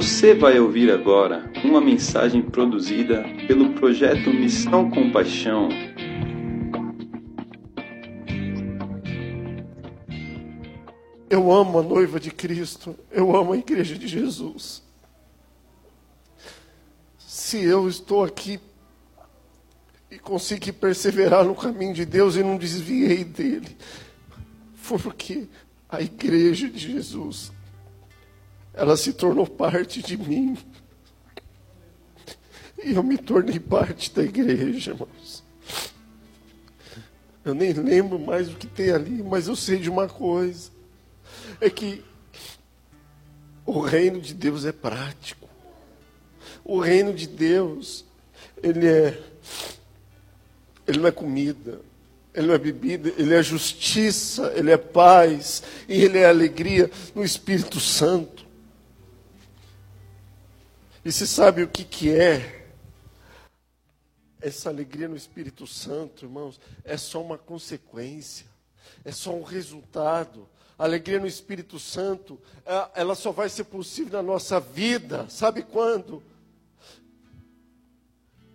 Você vai ouvir agora uma mensagem produzida pelo projeto Missão Compaixão. Eu amo a noiva de Cristo, eu amo a igreja de Jesus. Se eu estou aqui e consegui perseverar no caminho de Deus e não desviei dele, foi porque a igreja de Jesus, ela se tornou parte de mim. E eu me tornei parte da igreja, irmãos. Eu nem lembro mais o que tem ali, mas eu sei de uma coisa é que o reino de Deus é prático. O reino de Deus, ele é ele não é comida, ele não é bebida, ele é justiça, ele é paz e ele é alegria no Espírito Santo. E se sabe o que que é essa alegria no Espírito Santo, irmãos? É só uma consequência, é só um resultado a alegria no Espírito Santo, é, ela só vai ser possível na nossa vida, sabe quando?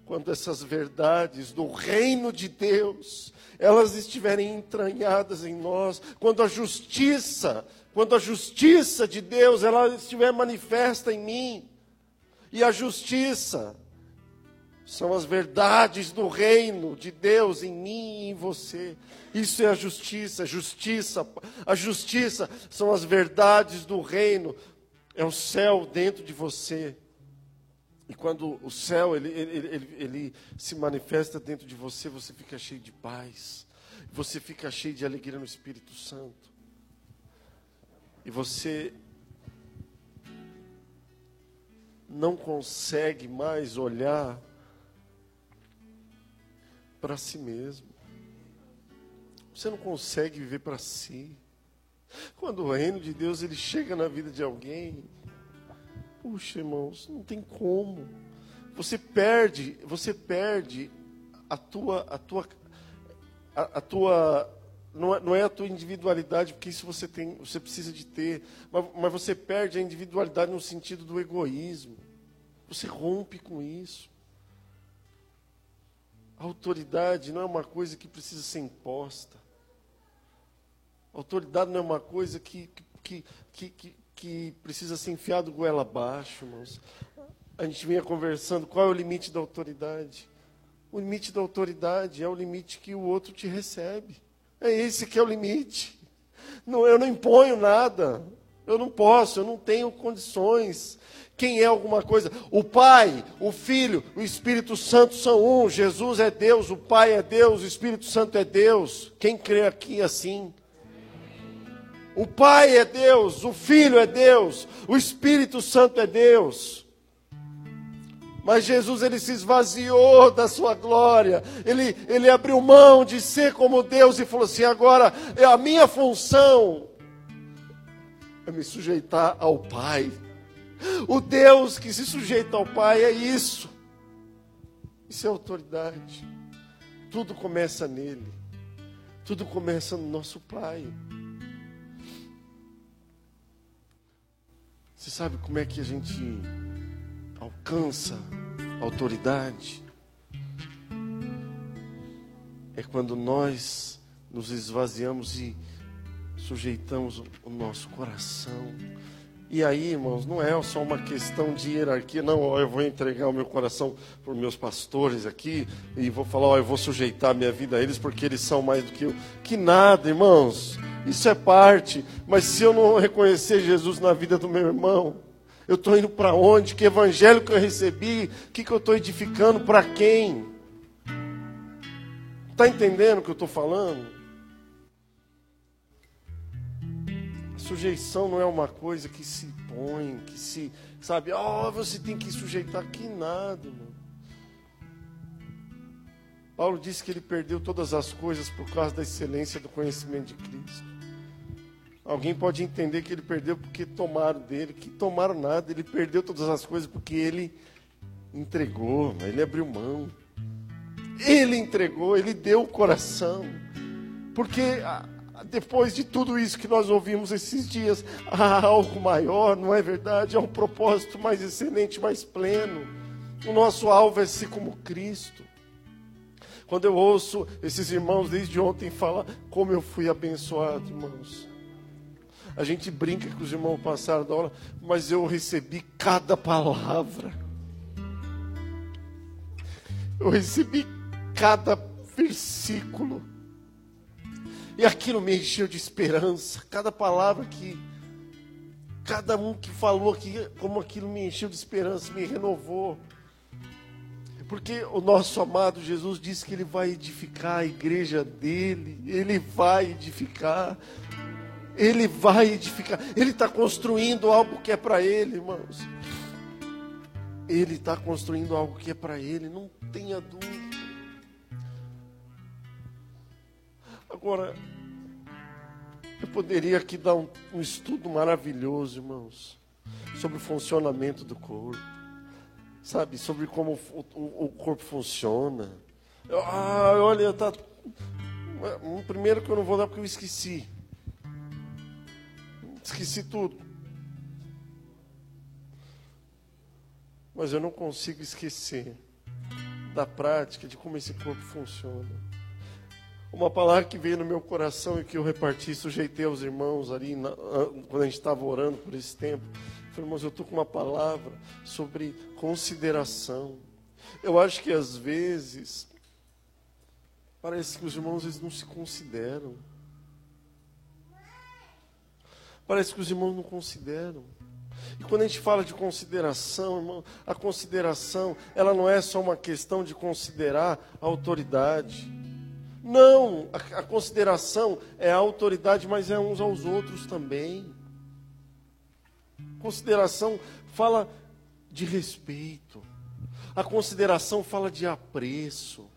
Quando essas verdades do reino de Deus, elas estiverem entranhadas em nós, quando a justiça, quando a justiça de Deus, ela estiver manifesta em mim, e a justiça, são as verdades do reino de Deus em mim e em você. Isso é a justiça, justiça. A justiça são as verdades do reino. É o céu dentro de você. E quando o céu ele, ele, ele, ele, se manifesta dentro de você, você fica cheio de paz. Você fica cheio de alegria no Espírito Santo. E você não consegue mais olhar para si mesmo. Você não consegue viver para si. Quando o reino de Deus ele chega na vida de alguém, puxa, irmãos, não tem como. Você perde, você perde a tua a tua a, a tua não é, não é, a tua individualidade, porque isso você tem, você precisa de ter, mas, mas você perde a individualidade no sentido do egoísmo. Você rompe com isso. A autoridade não é uma coisa que precisa ser imposta. A autoridade não é uma coisa que, que, que, que, que precisa ser enfiado goela abaixo, irmãos. A gente vinha conversando, qual é o limite da autoridade? O limite da autoridade é o limite que o outro te recebe. É esse que é o limite. Não, eu não imponho nada. Eu não posso, eu não tenho condições. Quem é alguma coisa? O Pai, o Filho, o Espírito Santo são um. Jesus é Deus, o Pai é Deus, o Espírito Santo é Deus. Quem crê aqui assim? O Pai é Deus, o Filho é Deus, o Espírito Santo é Deus. Mas Jesus ele se esvaziou da sua glória. Ele, ele abriu mão de ser como Deus e falou assim: agora é a minha função é me sujeitar ao Pai. O Deus que se sujeita ao Pai é isso. Isso é autoridade. Tudo começa nele. Tudo começa no nosso Pai. Você sabe como é que a gente alcança autoridade? É quando nós nos esvaziamos e sujeitamos o nosso coração e aí, irmãos, não é só uma questão de hierarquia, não, ó, eu vou entregar o meu coração para os meus pastores aqui e vou falar, ó, eu vou sujeitar minha vida a eles porque eles são mais do que eu. Que nada, irmãos, isso é parte, mas se eu não reconhecer Jesus na vida do meu irmão, eu estou indo para onde? Que evangelho que eu recebi? O que, que eu estou edificando? Para quem? Está entendendo o que eu estou falando? Sujeição não é uma coisa que se põe, que se, sabe, oh, você tem que sujeitar que nada, mano. Paulo disse que ele perdeu todas as coisas por causa da excelência do conhecimento de Cristo. Alguém pode entender que ele perdeu porque tomaram dele, que tomaram nada, ele perdeu todas as coisas porque ele entregou, ele abriu mão. Ele entregou, ele deu o coração. Porque depois de tudo isso que nós ouvimos esses dias, há algo maior, não é verdade? Há um propósito mais excelente, mais pleno. O nosso alvo é ser como Cristo. Quando eu ouço esses irmãos desde ontem falar como eu fui abençoado, irmãos. A gente brinca que os irmãos passaram da hora, mas eu recebi cada palavra. Eu recebi cada versículo. E aquilo me encheu de esperança. Cada palavra que. Cada um que falou aqui, como aquilo me encheu de esperança, me renovou. Porque o nosso amado Jesus disse que ele vai edificar a igreja dele, ele vai edificar, ele vai edificar, ele está construindo algo que é para ele, irmãos. Ele está construindo algo que é para ele, não tenha dúvida. Agora, eu poderia aqui dar um, um estudo maravilhoso, irmãos, sobre o funcionamento do corpo, sabe, sobre como o, o, o corpo funciona. Ah, olha, tá. Primeiro que eu não vou dar porque eu esqueci. Esqueci tudo. Mas eu não consigo esquecer da prática de como esse corpo funciona. Uma palavra que veio no meu coração e que eu reparti, sujeitei aos irmãos ali, na, quando a gente estava orando por esse tempo. Falei, irmãos, eu estou com uma palavra sobre consideração. Eu acho que às vezes, parece que os irmãos eles não se consideram. Parece que os irmãos não consideram. E quando a gente fala de consideração, irmão, a consideração, ela não é só uma questão de considerar a autoridade. Não, a, a consideração é a autoridade, mas é uns aos outros também. Consideração fala de respeito. A consideração fala de apreço.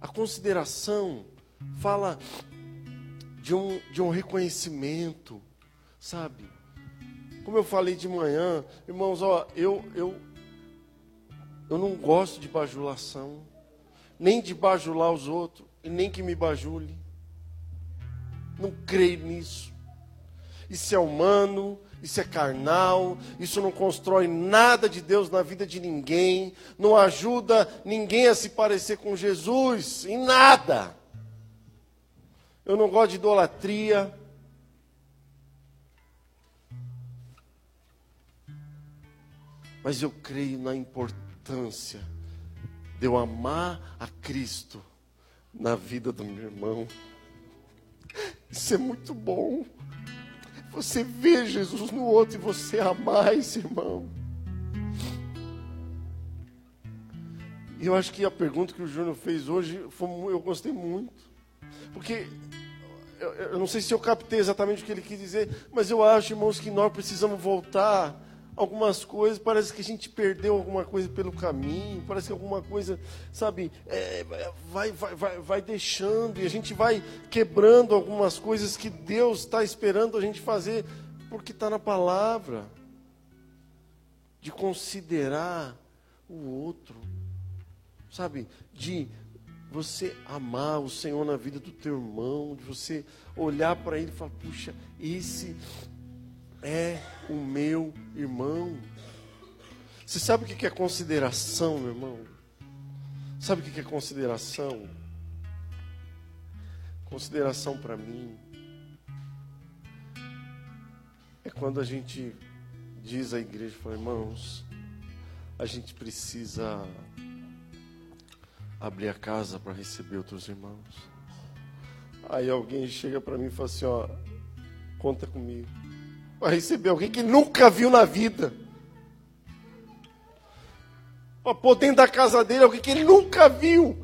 A consideração fala de um, de um reconhecimento, sabe? Como eu falei de manhã, irmãos, ó, eu, eu, eu não gosto de bajulação nem de bajular os outros, e nem que me bajule. Não creio nisso. Isso é humano, isso é carnal, isso não constrói nada de Deus na vida de ninguém, não ajuda ninguém a se parecer com Jesus, em nada. Eu não gosto de idolatria. Mas eu creio na importância de eu amar a Cristo na vida do meu irmão. Isso é muito bom. Você vê Jesus no outro e você amar esse irmão. E eu acho que a pergunta que o Júnior fez hoje, foi, eu gostei muito. Porque eu, eu não sei se eu captei exatamente o que ele quis dizer, mas eu acho, irmãos, que nós precisamos voltar algumas coisas, parece que a gente perdeu alguma coisa pelo caminho, parece que alguma coisa, sabe, é, vai, vai, vai, vai deixando e a gente vai quebrando algumas coisas que Deus está esperando a gente fazer, porque está na palavra, de considerar o outro, sabe, de você amar o Senhor na vida do teu irmão, de você olhar para ele e falar, puxa, esse é o meu irmão. Você sabe o que é consideração, meu irmão? Sabe o que é consideração? Consideração para mim é quando a gente diz à igreja, fala, irmãos, a gente precisa abrir a casa para receber outros irmãos. Aí alguém chega para mim e fala assim, ó, conta comigo para receber alguém que nunca viu na vida. Para pôr dentro da casa dele alguém que ele nunca viu.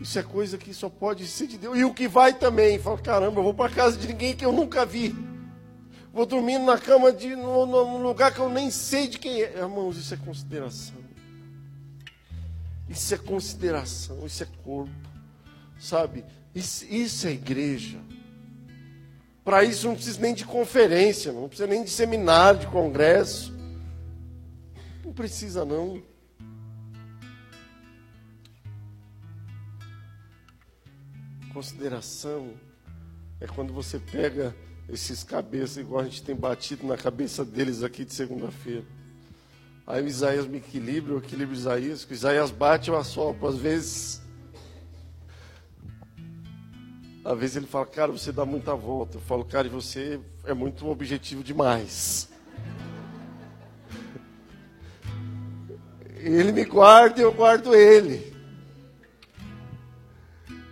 Isso é coisa que só pode ser de Deus. E o que vai também. Fala, caramba, eu vou para casa de ninguém que eu nunca vi. Vou dormindo na cama de no, lugar que eu nem sei de quem é. Irmãos, isso é consideração. Isso é consideração, isso é corpo. Sabe? Isso, isso é igreja. Para isso não precisa nem de conferência, não precisa nem de seminário, de congresso. Não precisa não. Consideração é quando você pega esses cabeças, igual a gente tem batido na cabeça deles aqui de segunda-feira. Aí o Isaías me equilibra, eu equilibro Isaías, que o Isaías bate, eu assopro. Às vezes. Às vezes ele fala, cara, você dá muita volta. Eu falo, cara, e você é muito objetivo demais. Ele me guarda e eu guardo ele.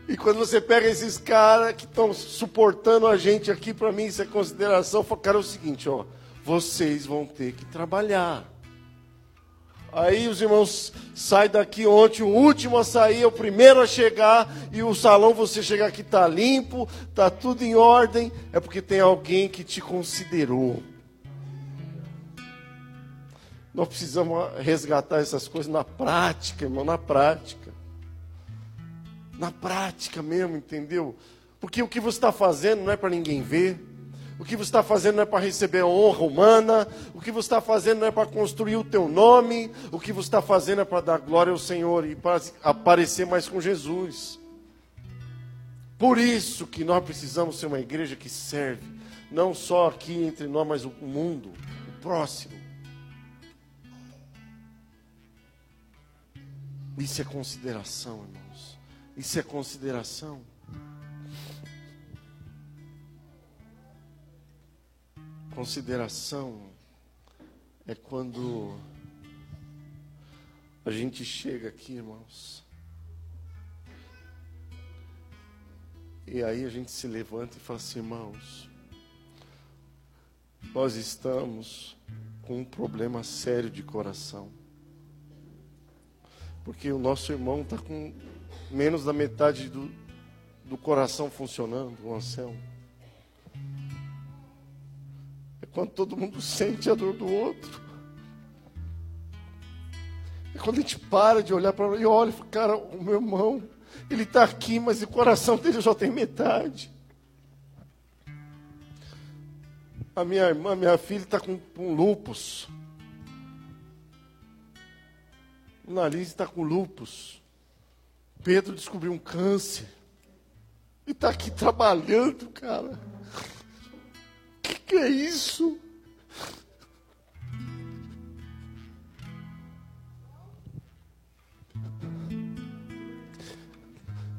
E quando você pega esses caras que estão suportando a gente aqui, para mim isso é consideração. Eu falo, cara, é o seguinte, ó, vocês vão ter que trabalhar. Aí os irmãos saem daqui ontem, o último a sair, é o primeiro a chegar, e o salão você chegar aqui está limpo, está tudo em ordem, é porque tem alguém que te considerou. Nós precisamos resgatar essas coisas na prática, irmão, na prática. Na prática mesmo, entendeu? Porque o que você está fazendo não é para ninguém ver. O que você está fazendo não é para receber honra humana. O que você está fazendo não é para construir o teu nome. O que você está fazendo é para dar glória ao Senhor e para aparecer mais com Jesus. Por isso que nós precisamos ser uma igreja que serve, não só aqui entre nós, mas o mundo, o próximo. Isso é consideração, irmãos. Isso é consideração. Consideração é quando a gente chega aqui, irmãos. E aí a gente se levanta e fala assim, irmãos, nós estamos com um problema sério de coração. Porque o nosso irmão está com menos da metade do, do coração funcionando, o Anselmo. Quando todo mundo sente a dor do outro. É quando a gente para de olhar para e olha cara, o meu irmão, ele está aqui, mas o coração dele só tem metade. A minha irmã, minha filha está com, com lupus. O nariz está com lupus. Pedro descobriu um câncer. E está aqui trabalhando, cara que é isso?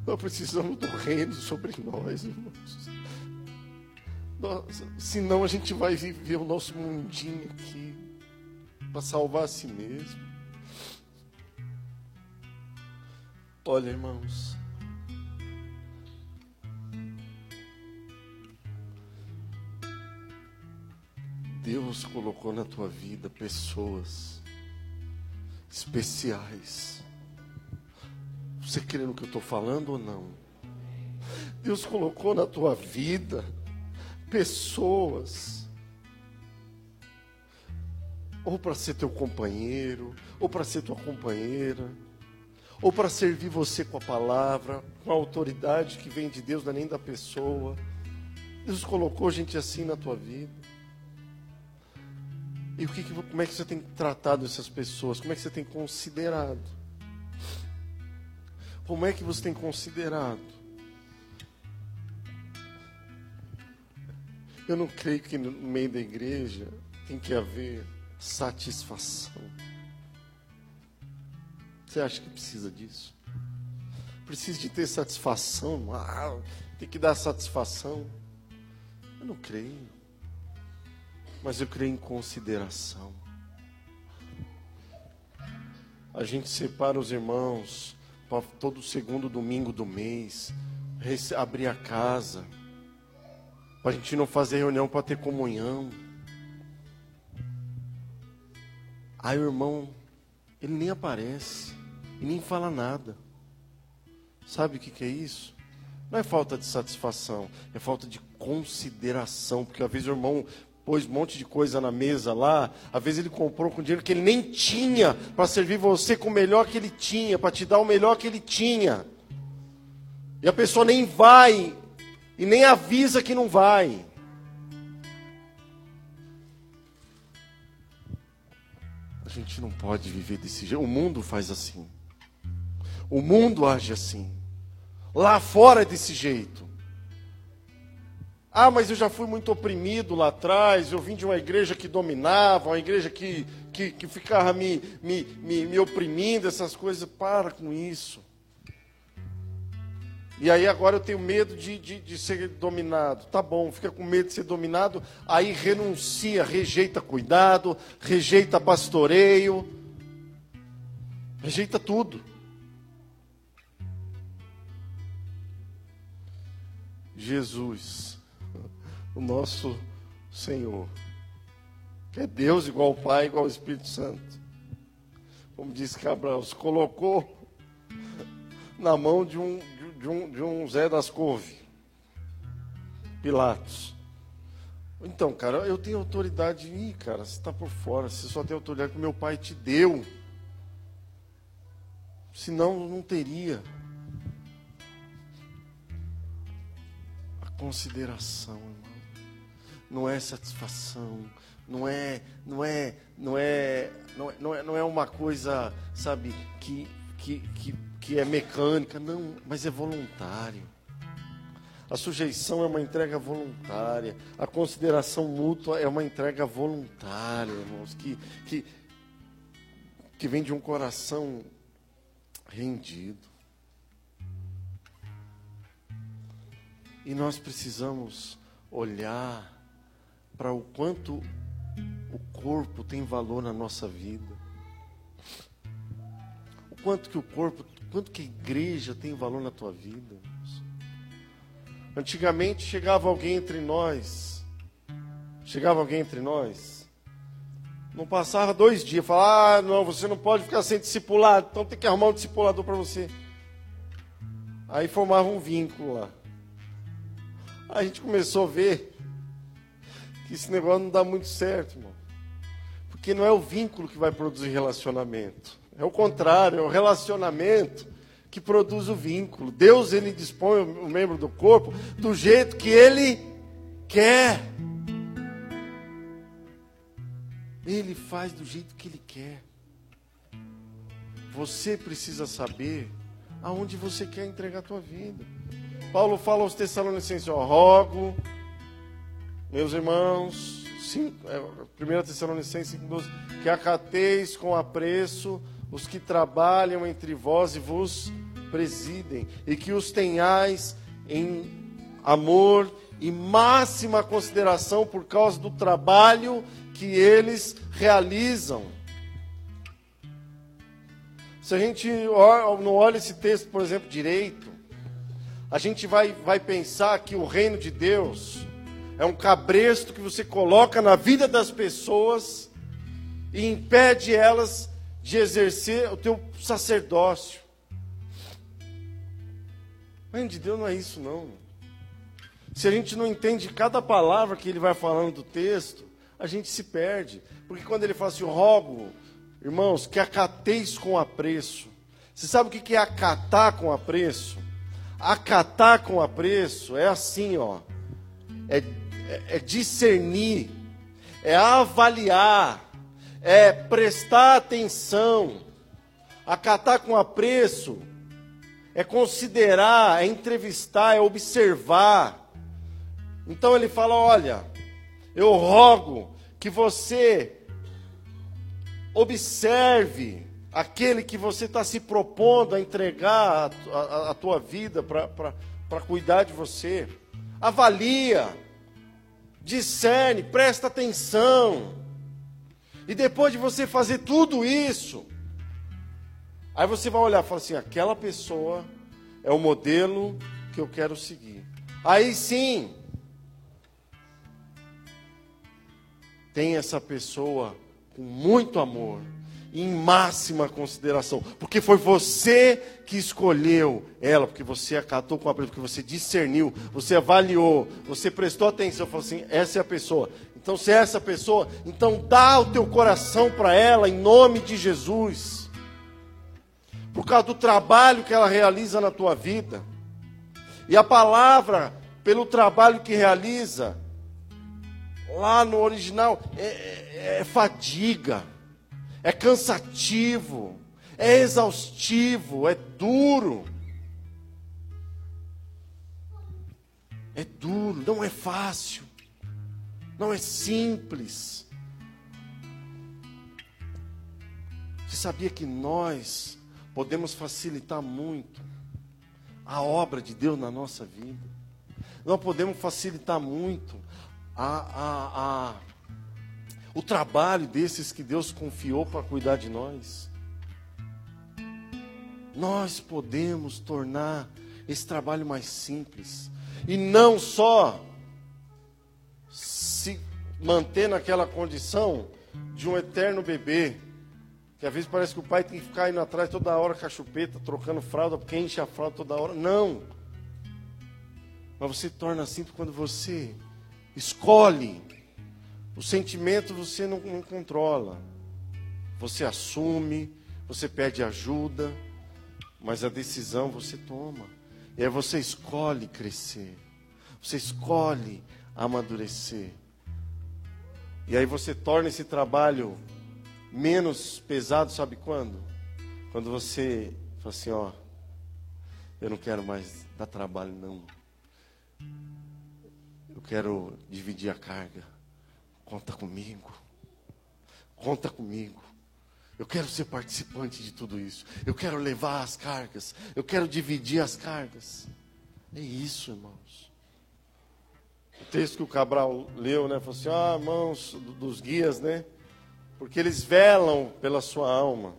Nós precisamos do reino sobre nós, irmãos. Nós, senão a gente vai viver o nosso mundinho aqui para salvar a si mesmo. Olha, irmãos. Deus colocou na tua vida pessoas especiais. Você crê no que eu estou falando ou não? Deus colocou na tua vida pessoas, ou para ser teu companheiro, ou para ser tua companheira, ou para servir você com a palavra, com a autoridade que vem de Deus, não é nem da pessoa. Deus colocou gente assim na tua vida. E o que, como é que você tem tratado essas pessoas? Como é que você tem considerado? Como é que você tem considerado? Eu não creio que no meio da igreja tem que haver satisfação. Você acha que precisa disso? Precisa de ter satisfação? Ah, tem que dar satisfação. Eu não creio mas eu creio em consideração. A gente separa os irmãos para todo segundo domingo do mês, abrir a casa, para a gente não fazer reunião para ter comunhão. Aí o irmão, ele nem aparece e nem fala nada. Sabe o que, que é isso? Não é falta de satisfação, é falta de consideração, porque às vezes o irmão pôs um monte de coisa na mesa lá. Às vezes ele comprou com dinheiro que ele nem tinha para servir você com o melhor que ele tinha, para te dar o melhor que ele tinha. E a pessoa nem vai e nem avisa que não vai. A gente não pode viver desse jeito. O mundo faz assim. O mundo age assim. Lá fora é desse jeito. Ah, mas eu já fui muito oprimido lá atrás, eu vim de uma igreja que dominava, uma igreja que, que, que ficava me, me, me, me oprimindo, essas coisas. Para com isso. E aí agora eu tenho medo de, de, de, ser dominado. Tá bom, fica com medo de ser dominado, aí renuncia, rejeita cuidado, rejeita pastoreio, rejeita tudo. Jesus, o nosso Senhor, é Deus igual ao Pai, igual ao Espírito Santo, como disse Cabral, se colocou na mão de um, de um, de um Zé das Couve, Pilatos. Então, cara, eu tenho autoridade. Ih, cara, você está por fora. Você só tem autoridade que meu pai te deu. Senão, não teria. A consideração, irmão. Não é satisfação. Não é, não é, não é, não é, não é, não é uma coisa, sabe, que, que, que que é mecânica, não, mas é voluntário. A sujeição é uma entrega voluntária. A consideração mútua é uma entrega voluntária, irmãos, que, que, que vem de um coração rendido. E nós precisamos olhar para o quanto o corpo tem valor na nossa vida. O quanto que o corpo Quanto que a igreja tem valor na tua vida? Antigamente chegava alguém entre nós, chegava alguém entre nós, não passava dois dias, falava, ah, não, você não pode ficar sem discipulado, então tem que arrumar um discipulador para você. Aí formava um vínculo lá. A gente começou a ver que esse negócio não dá muito certo, irmão. Porque não é o vínculo que vai produzir relacionamento. É o contrário, é o relacionamento que produz o vínculo. Deus ele dispõe o membro do corpo do jeito que ele quer. Ele faz do jeito que ele quer. Você precisa saber aonde você quer entregar a tua vida. Paulo fala aos Tessalonicenses, ó, rogo, meus irmãos, 1 é, Tessalonicenses 5,12, que acateis com apreço os que trabalham entre vós e vos presidem, e que os tenhais em amor e máxima consideração por causa do trabalho que eles realizam. Se a gente não olha esse texto, por exemplo, direito, a gente vai, vai pensar que o reino de Deus é um cabresto que você coloca na vida das pessoas e impede elas de exercer o teu sacerdócio. Reino de Deus não é isso, não. Se a gente não entende cada palavra que ele vai falando do texto, a gente se perde. Porque quando ele fala assim, rogo, irmãos, que acateis com apreço. Você sabe o que é acatar com apreço? Acatar com apreço é assim, ó. É, é, é discernir, é avaliar, é prestar atenção, acatar com apreço, é considerar, é entrevistar, é observar. Então ele fala: olha, eu rogo que você observe aquele que você está se propondo a entregar a, a, a tua vida para cuidar de você. Avalia, discerne, presta atenção. E depois de você fazer tudo isso, aí você vai olhar e falar assim: aquela pessoa é o modelo que eu quero seguir. Aí sim, tem essa pessoa com muito amor, em máxima consideração, porque foi você que escolheu ela, porque você acatou com a porque você discerniu, você avaliou, você prestou atenção, falou assim: essa é a pessoa. Então, se é essa pessoa, então dá o teu coração para ela em nome de Jesus. Por causa do trabalho que ela realiza na tua vida. E a palavra, pelo trabalho que realiza, lá no original, é, é, é fadiga, é cansativo, é exaustivo, é duro. É duro, não é fácil, não é simples. Você sabia que nós podemos facilitar muito a obra de Deus na nossa vida? Nós podemos facilitar muito a, a, a, o trabalho desses que Deus confiou para cuidar de nós. Nós podemos tornar esse trabalho mais simples. E não só se manter naquela condição de um eterno bebê. Que às vezes parece que o pai tem que ficar indo atrás toda hora com a chupeta, trocando fralda, porque enche a fralda toda hora. Não. Mas você torna simples quando você escolhe. O sentimento você não, não controla. Você assume, você pede ajuda, mas a decisão você toma. E aí você escolhe crescer. Você escolhe amadurecer. E aí você torna esse trabalho menos pesado, sabe quando? Quando você fala assim, ó, eu não quero mais dar trabalho não. Eu quero dividir a carga. Conta comigo. Conta comigo. Eu quero ser participante de tudo isso. Eu quero levar as cargas. Eu quero dividir as cargas. É isso, irmãos. O texto que o Cabral leu, né? Falou assim: ah, irmãos dos guias, né? Porque eles velam pela sua alma.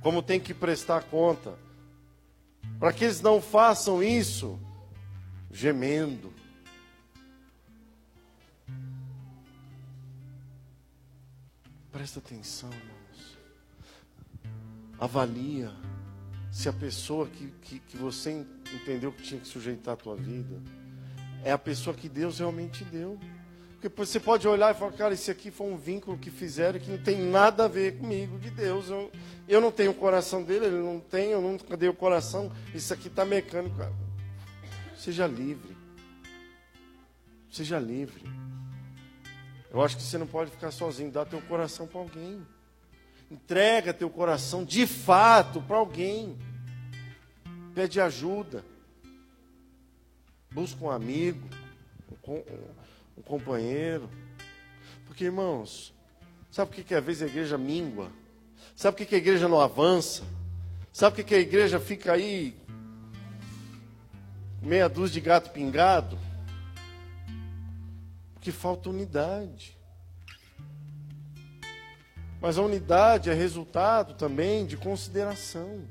Como tem que prestar conta. Para que eles não façam isso gemendo. Presta atenção, irmão avalia se a pessoa que, que, que, você entendeu que tinha que sujeitar a tua vida é a pessoa que Deus realmente deu. Porque você pode olhar e falar, cara, esse aqui foi um vínculo que fizeram que não tem nada a ver comigo, de Deus. Eu, eu não tenho o coração dele, ele não tem, eu nunca dei o coração. Isso aqui está mecânico. Seja livre. Seja livre. Eu acho que você não pode ficar sozinho, dá teu coração para alguém. Entrega teu coração de fato para alguém. Pede ajuda. Busca um amigo, um, companheiro. Porque, irmãos, sabe por que, que às vezes a igreja mingua? Sabe por que, a igreja não avança? Sabe por que a igreja fica aí meia dúzia de gato pingado? Porque falta unidade. Mas a unidade é resultado também de consideração.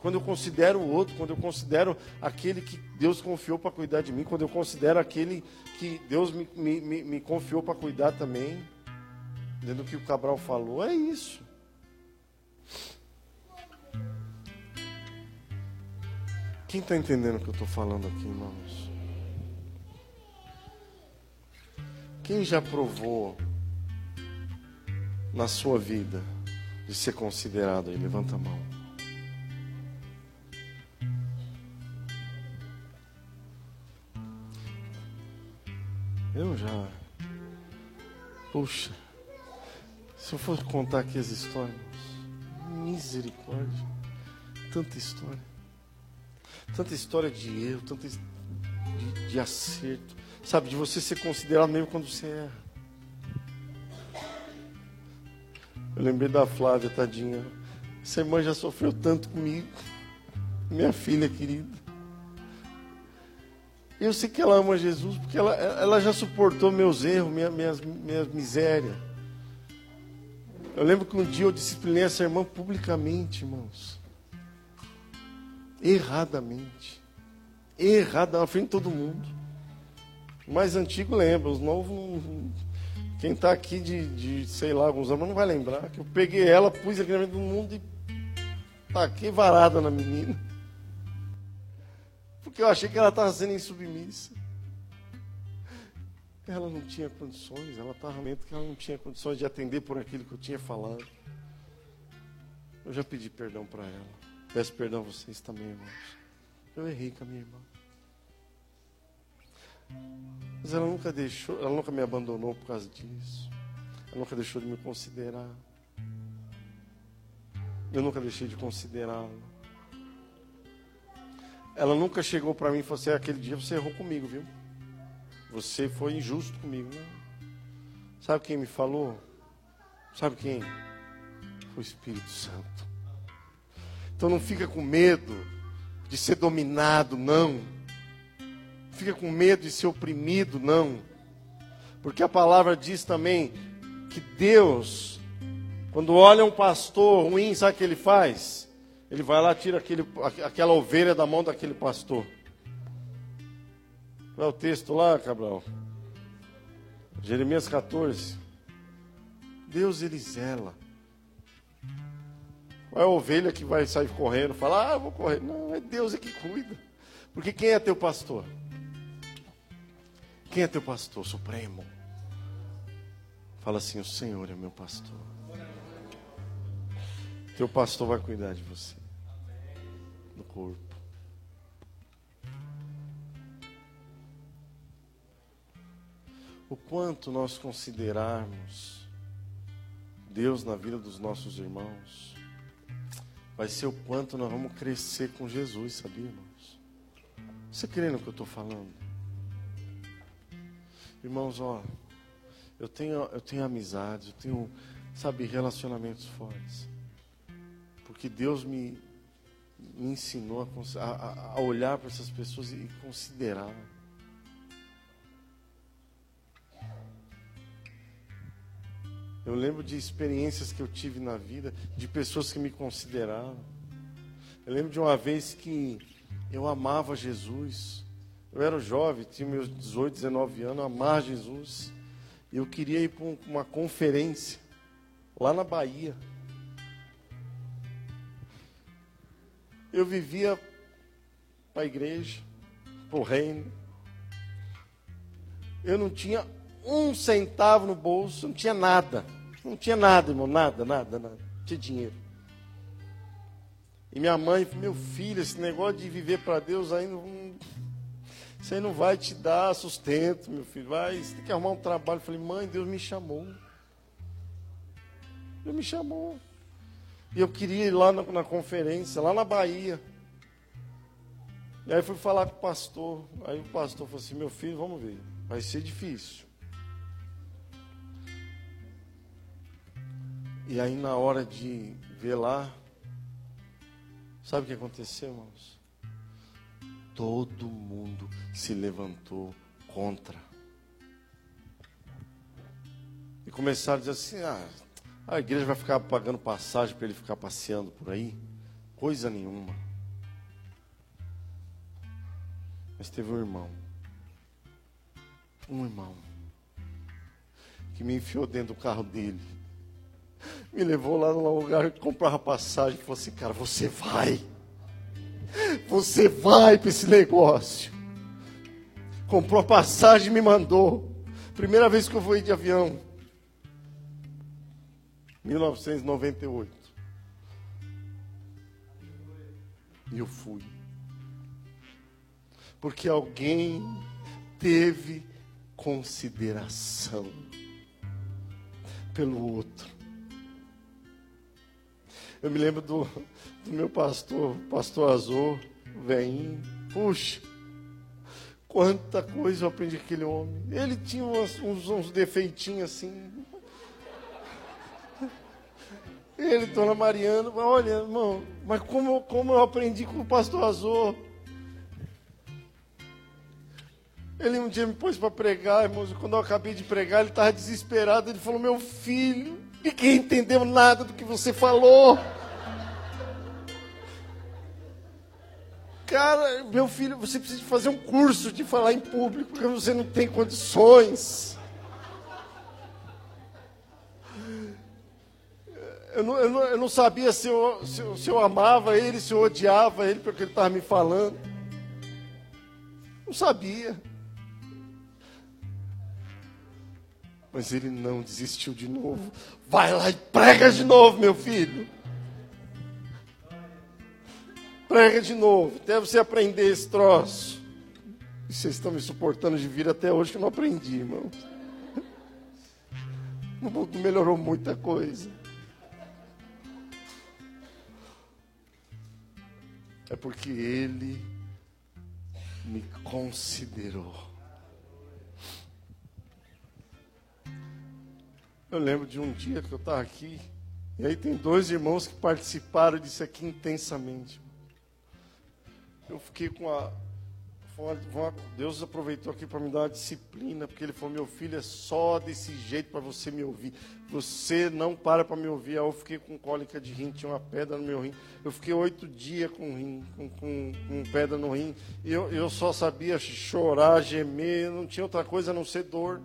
Quando eu considero o outro, quando eu considero aquele que Deus confiou para cuidar de mim, quando eu considero aquele que Deus me, me, me confiou para cuidar também, dentro do que o Cabral falou, é isso. Quem está entendendo o que eu estou falando aqui, irmãos? Quem já provou na sua vida de ser considerado aí? Levanta a mão. Eu já. Puxa. Se eu for contar aqui as histórias, misericórdia. Tanta história. Tanta história de erro, tanta de, de acerto. Sabe, de você ser considerado mesmo quando você erra. Eu lembrei da Flávia, tadinha. Essa irmã já sofreu tanto comigo. Minha filha querida. Eu sei que ela ama Jesus, porque ela, ela já suportou meus erros, minha, minhas, minhas misérias. Eu lembro que um dia eu disciplinei essa irmã publicamente, irmãos. Erradamente. Errada, na frente de todo mundo. O mais antigo lembra, os novos quem está aqui de, de, sei lá, alguns anos não vai lembrar que eu peguei ela, pus aqui na frente do mundo e taquei varada na menina. Porque eu achei que ela estava sendo insubmissa. Ela não tinha condições, ela estava lento que ela não tinha condições de atender por aquilo que eu tinha falado. Eu já pedi perdão para ela. Peço perdão a vocês também, irmãos. Eu errei com a minha irmã. Mas ela nunca deixou, ela nunca me abandonou por causa disso. Ela nunca deixou de me considerar. Eu nunca deixei de considerá-la. Ela nunca chegou para mim e falou assim: aquele dia você errou comigo, viu? você foi injusto comigo. Não. Sabe quem me falou? Sabe quem? Foi o Espírito Santo. Então não fica com medo de ser dominado, não. Fica com medo de ser oprimido, não. Porque a palavra diz também que Deus, quando olha um pastor ruim, sabe o que ele faz? Ele vai lá, tira aquele, aquela ovelha da mão daquele pastor. Qual é o texto lá, Cabral? Jeremias 14. Deus ele zela. Qual é a ovelha que vai sair correndo, falar, ah, vou correr. Não, é Deus é que cuida. Porque quem é teu pastor? Quem é teu pastor supremo? Fala assim: O Senhor é meu pastor. Teu pastor vai cuidar de você, do corpo. O quanto nós considerarmos Deus na vida dos nossos irmãos, vai ser o quanto nós vamos crescer com Jesus, sabia, irmãos? Você crê no que eu estou falando? Irmãos, ó, eu tenho, eu tenho amizades, eu tenho, sabe, relacionamentos fortes. Porque Deus me, me ensinou a, a, a olhar para essas pessoas e considerar. Eu lembro de experiências que eu tive na vida, de pessoas que me consideraram. Eu lembro de uma vez que eu amava Jesus. Eu era jovem, tinha meus 18, 19 anos, amava Jesus. E eu queria ir para uma conferência lá na Bahia. Eu vivia para a igreja, para o reino. Eu não tinha um centavo no bolso, não tinha nada. Não tinha nada, irmão, nada, nada, nada. Não tinha dinheiro. E minha mãe, meu filho, esse negócio de viver para Deus ainda. isso aí não vai te dar sustento, meu filho. Vai, você tem que arrumar um trabalho. Eu falei, mãe, Deus me chamou. Deus me chamou. E eu queria ir lá na, na conferência, lá na Bahia. E aí fui falar com o pastor. Aí o pastor falou assim: meu filho, vamos ver. Vai ser difícil. E aí, na hora de ver lá, sabe o que aconteceu, irmãos? Todo mundo se levantou contra. E começaram a dizer assim: ah, a igreja vai ficar pagando passagem para ele ficar passeando por aí? Coisa nenhuma. Mas teve um irmão, um irmão, que me enfiou dentro do carro dele me levou lá num lugar comprava passagem e falou assim, cara, você vai. Você vai para esse negócio. Comprou passagem e me mandou. Primeira vez que eu fui de avião. 1998. E eu fui. Porque alguém teve consideração pelo outro. Eu me lembro do, do meu pastor, pastor Azor, vem, puxa, quanta coisa eu aprendi com aquele homem. Ele tinha uns, uns, uns defeitinhos assim. Ele, dona Mariana, olha, irmão, mas como, como eu aprendi com o pastor Azor. Ele um dia me pôs para pregar, irmãos, quando eu acabei de pregar, ele estava desesperado. Ele falou: Meu filho, ninguém entendeu nada do que você falou. Cara, meu filho, você precisa fazer um curso de falar em público, porque você não tem condições. Eu não, eu não, eu não sabia se eu, se, eu, se eu amava ele, se eu odiava ele, porque ele estava me falando. Não sabia. Mas ele não desistiu de novo. Vai lá e prega de novo, meu filho prega de novo, até você aprender esse troço. E vocês estão me suportando de vir até hoje que eu não aprendi, irmão. O mundo melhorou muita coisa. É porque ele me considerou. Eu lembro de um dia que eu estava aqui, e aí tem dois irmãos que participaram disso aqui intensamente. Eu fiquei com a. Deus aproveitou aqui para me dar uma disciplina, porque Ele falou: meu filho, é só desse jeito para você me ouvir. Você não para para me ouvir. Aí eu fiquei com cólica de rim, tinha uma pedra no meu rim. Eu fiquei oito dias com rim, com, com, com pedra no rim. E eu, eu só sabia chorar, gemer, não tinha outra coisa a não ser dor.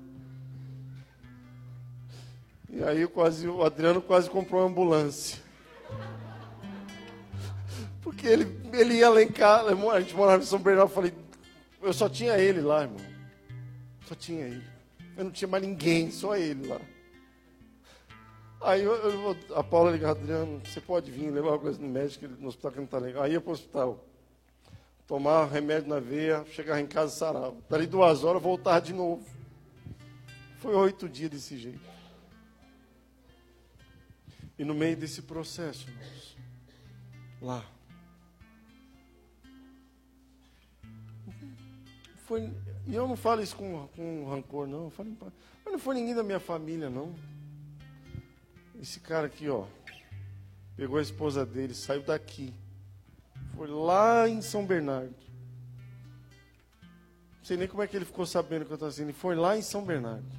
E aí quase, o Adriano quase comprou uma ambulância. Porque ele, ele ia lá em casa, a gente morava em São Bernardo, eu falei, eu só tinha ele lá, irmão. Só tinha ele. Eu não tinha mais ninguém, só ele lá. Aí eu, eu, a Paula ligou, Adriano, você pode vir levar uma coisa no médico, no hospital que não está legal. Aí ia para o hospital. Tomar remédio na veia, chegar em casa sarava. Dali duas horas, voltar de novo. Foi oito dias desse jeito. E no meio desse processo, irmãos, lá, foi, e eu não falo isso com, com rancor, não. Eu falo, mas não foi ninguém da minha família, não. Esse cara aqui, ó, pegou a esposa dele, saiu daqui, foi lá em São Bernardo. Não sei nem como é que ele ficou sabendo que eu estava assim. Ele foi lá em São Bernardo.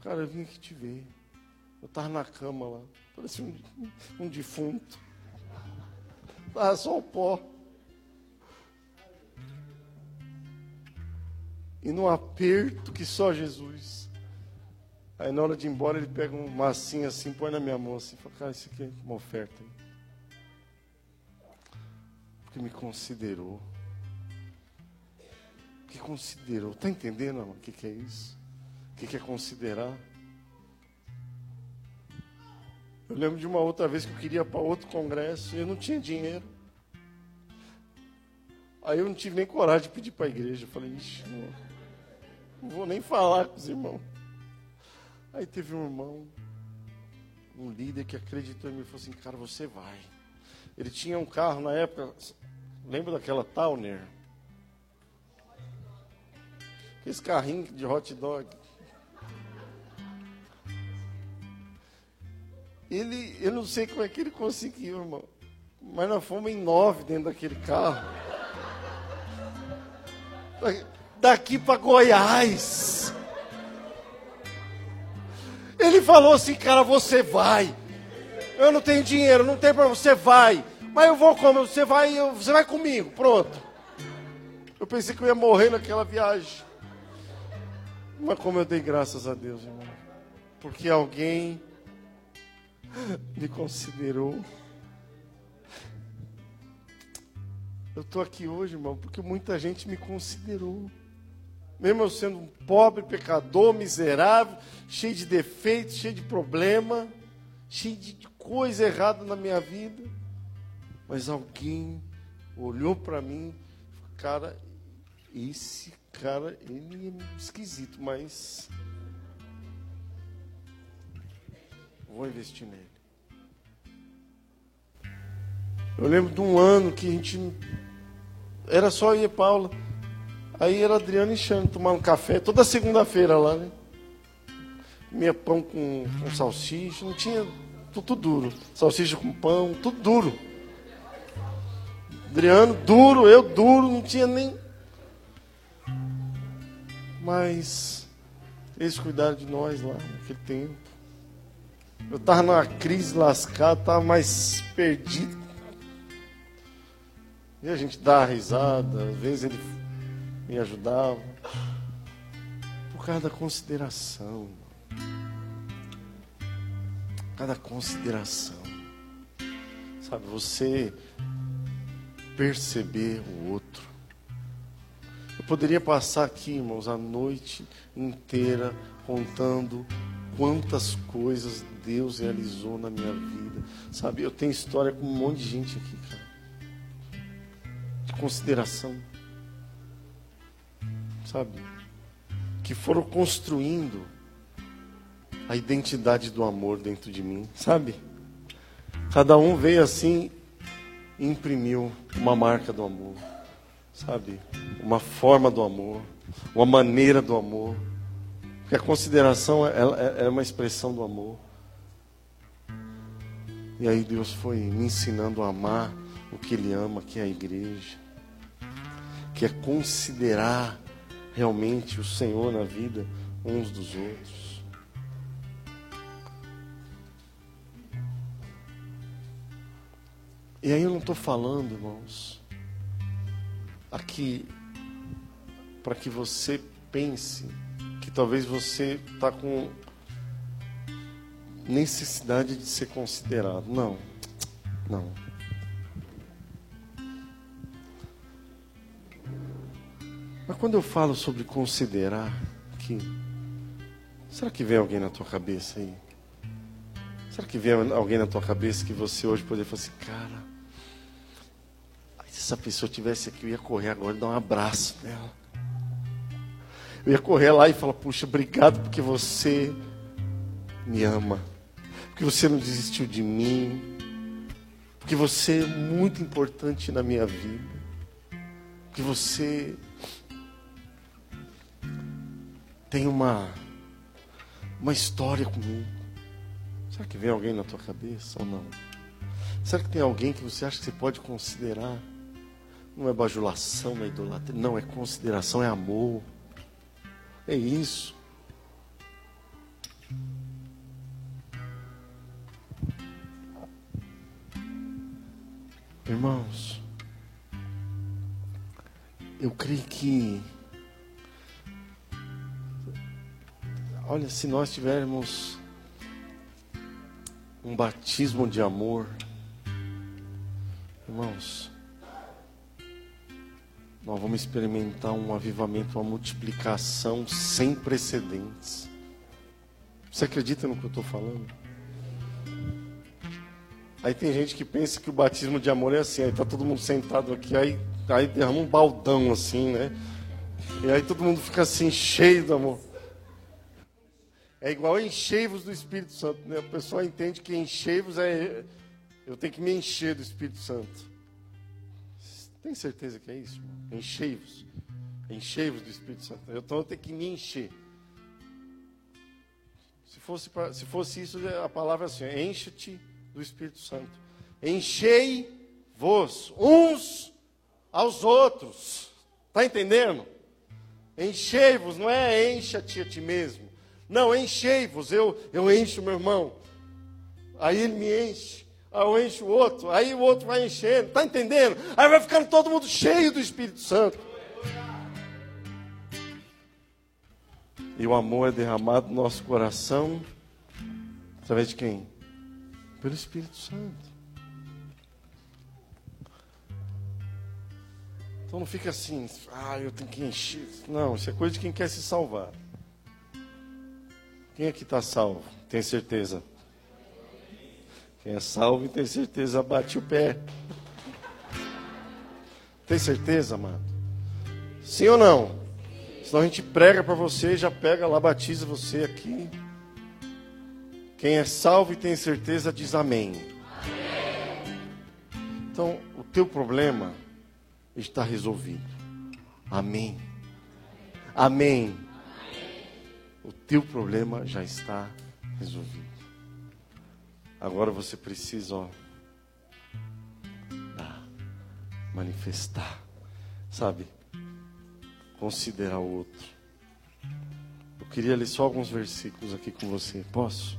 Cara, eu vim aqui te ver. Eu estava na cama lá, parecia um, um defunto. Estava só o pó. E num aperto que só Jesus. Aí na hora de ir embora ele pega um massinho assim, põe na minha mão assim, fala, cara, isso aqui é uma oferta. Porque me considerou. Que considerou. Está entendendo o que, que é isso? O que, que é considerar? Eu lembro de uma outra vez que eu queria para outro congresso e eu não tinha dinheiro. Aí eu não tive nem coragem de pedir para a igreja. Eu falei, ixi, não, não vou nem falar com os irmãos. Aí teve um irmão, um líder que acreditou em mim e falou assim, cara, você vai. Ele tinha um carro na época, lembra daquela Towner? Esse carrinho de hot dog. Ele, eu não sei como é que ele conseguiu, irmão. Mas nós fomos em nove dentro daquele carro. Daqui para Goiás. Ele falou assim, cara, você vai. Eu não tenho dinheiro, não tem para você vai. Mas eu vou como? Você vai, você vai comigo, pronto. Eu pensei que eu ia morrer naquela viagem. Mas como eu dei graças a Deus, irmão. Porque alguém me considerou. Eu estou aqui hoje, irmão, porque muita gente me considerou. Mesmo eu sendo um pobre, pecador, miserável, cheio de defeitos, cheio de problema, cheio de coisa errada na minha vida. Mas alguém olhou para mim e cara, esse cara, ele é esquisito, mas vou investir nele. Eu lembro de um ano que a gente. Era só ir Paula. Aí era Adriano e Xane tomar um café toda segunda-feira lá, né? Comia pão com, com salsicha, não tinha. Tudo, tudo duro. Salsicha com pão, tudo duro. Adriano duro, eu duro, não tinha nem. Mas eles cuidaram de nós lá naquele tempo. Eu estava numa crise lascada, estava mais perdido. E a gente dá risada, às vezes ele me ajudava. Por causa da consideração. Por causa da consideração. Sabe, você perceber o outro. Eu poderia passar aqui, irmãos, a noite inteira contando quantas coisas Deus realizou na minha vida. Sabe, eu tenho história com um monte de gente aqui, cara. De consideração. Sabe? Que foram construindo a identidade do amor dentro de mim, sabe? Cada um veio assim e imprimiu uma marca do amor, sabe? Uma forma do amor, uma maneira do amor. Porque a consideração é, é uma expressão do amor. E aí Deus foi me ensinando a amar o que Ele ama, que é a igreja. Que é considerar realmente o Senhor na vida uns dos outros. E aí eu não estou falando, irmãos, aqui para que você pense que talvez você está com necessidade de ser considerado. Não, não. Mas quando eu falo sobre considerar, que será que vem alguém na tua cabeça aí? Será que vem alguém na tua cabeça que você hoje poderia falar assim, cara, se essa pessoa tivesse aqui, eu ia correr agora e dar um abraço nela. Eu ia correr lá e falar, puxa, obrigado porque você me ama. Porque você não desistiu de mim. Porque você é muito importante na minha vida. Porque você tem uma, uma história comigo. Será que vem alguém na tua cabeça ou não? Será que tem alguém que você acha que você pode considerar? Não é bajulação, não é idolatria, não, é consideração, é amor. É isso. Irmãos, eu creio que Olha, se nós tivermos um batismo de amor, irmãos, nós vamos experimentar um avivamento, uma multiplicação sem precedentes. Você acredita no que eu estou falando? Aí tem gente que pensa que o batismo de amor é assim, aí tá todo mundo sentado aqui, aí, aí derrama um baldão assim, né? E aí todo mundo fica assim, cheio do amor. É igual enchei-vos do Espírito Santo. Né? A pessoa entende que enchei-vos é. Eu tenho que me encher do Espírito Santo. Tem certeza que é isso? Enchei-vos. Enchei-vos do Espírito Santo. Eu tenho que me encher. Se fosse, pra, se fosse isso, a palavra é assim: enche-te do Espírito Santo. Enchei-vos uns aos outros. Está entendendo? Enchei-vos, não é encha-te a ti mesmo. Não, enchei-vos, eu, eu encho meu irmão. Aí ele me enche, aí eu encho o outro, aí o outro vai enchendo, está entendendo? Aí vai ficando todo mundo cheio do Espírito Santo. E o amor é derramado no nosso coração através de quem? Pelo Espírito Santo. Então não fica assim, ah, eu tenho que encher. Não, isso é coisa de quem quer se salvar. Quem aqui está salvo? Tem certeza? Quem é salvo e tem certeza, bate o pé. Tem certeza, amado? Sim ou não? Senão a gente prega para você, já pega lá, batiza você aqui. Quem é salvo e tem certeza diz amém. amém. Então, o teu problema está resolvido. Amém. Amém o teu problema já está resolvido. Agora você precisa, ó, dar, manifestar, sabe? Considerar o outro. Eu queria ler só alguns versículos aqui com você. Posso?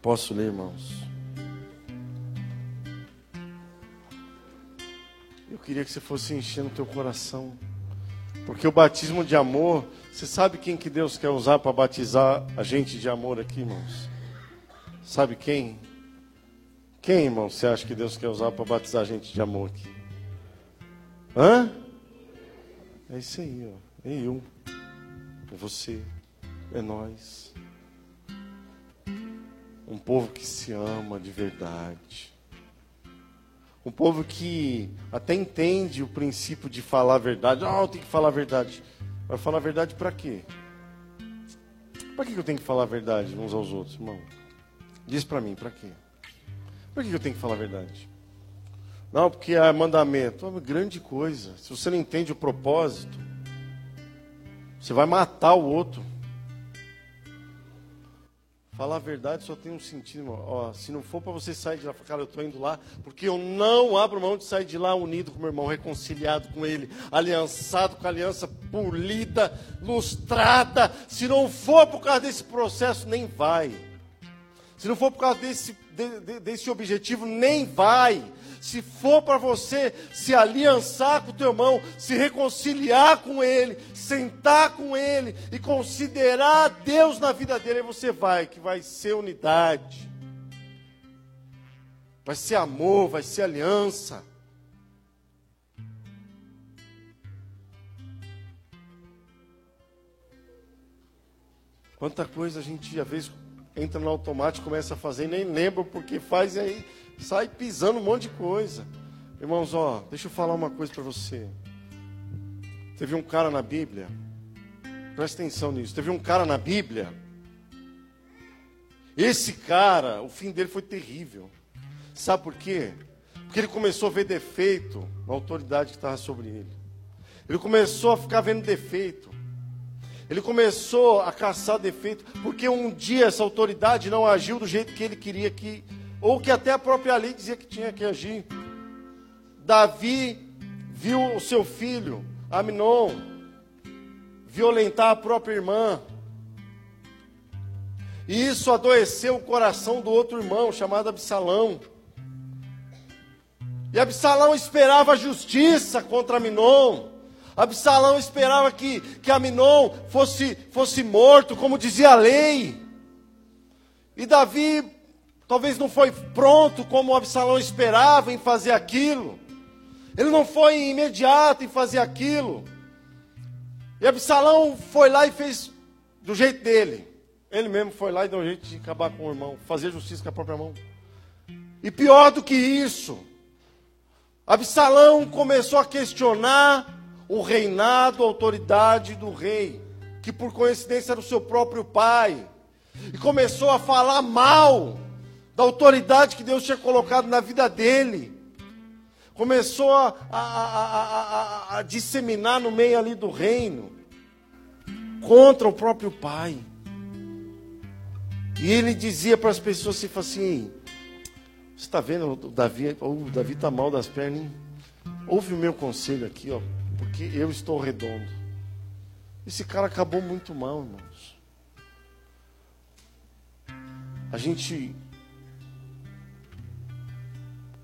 Posso ler, irmãos? Eu queria que você fosse enchendo o teu coração. Porque o batismo de amor, você sabe quem que Deus quer usar para batizar a gente de amor aqui, irmãos? Sabe quem? Quem, irmão, você acha que Deus quer usar para batizar a gente de amor aqui? Hã? É isso aí, ó. É eu. É você. É nós. Um povo que se ama de verdade. Um povo que até entende o princípio de falar a verdade. Ah, eu tenho que falar a verdade. Vai falar a verdade para quê? Para que eu tenho que falar a verdade uns aos outros, irmão? Diz para mim, para quê? Por que eu tenho que falar a verdade? Não, porque é mandamento. É uma grande coisa. Se você não entende o propósito, Você vai matar o outro. Falar a verdade só tem um sentido, irmão. Ó, se não for para você sair de lá, cara, eu estou indo lá, porque eu não abro mão de sair de lá unido com meu irmão, reconciliado com ele, aliançado com a aliança polida, lustrada. Se não for por causa desse processo, nem vai. Se não for por causa desse, de, de, desse objetivo, nem vai se for para você se aliançar com o teu irmão, se reconciliar com ele, sentar com ele e considerar Deus na vida dele, aí você vai, que vai ser unidade. Vai ser amor, vai ser aliança. Quanta coisa a gente às vezes entra no automático, começa a fazer, nem lembra porque faz e aí sai pisando um monte de coisa. Irmãos, ó, deixa eu falar uma coisa para você. Teve um cara na Bíblia, presta atenção nisso. Teve um cara na Bíblia. Esse cara, o fim dele foi terrível. Sabe por quê? Porque ele começou a ver defeito na autoridade que estava sobre ele. Ele começou a ficar vendo defeito. Ele começou a caçar defeito, porque um dia essa autoridade não agiu do jeito que ele queria que ou que até a própria lei dizia que tinha que agir. Davi viu o seu filho, Aminon, violentar a própria irmã. E isso adoeceu o coração do outro irmão, chamado Absalão. E Absalão esperava justiça contra Aminon. Absalão esperava que, que Aminon fosse, fosse morto, como dizia a lei. E Davi Talvez não foi pronto como Absalão esperava em fazer aquilo. Ele não foi imediato em fazer aquilo. E Absalão foi lá e fez do jeito dele. Ele mesmo foi lá e deu um jeito de acabar com o irmão, fazer justiça com a própria mão. E pior do que isso, Absalão começou a questionar o reinado, a autoridade do rei, que por coincidência era o seu próprio pai, e começou a falar mal da autoridade que Deus tinha colocado na vida dele. Começou a, a, a, a, disseminar no meio ali do reino, contra o próprio pai. E ele dizia para as pessoas assim, assim você está vendo o Davi, o Davi está mal das pernas, hein? ouve o meu conselho aqui, ó, porque eu estou redondo. Esse cara acabou muito mal, irmãos. A gente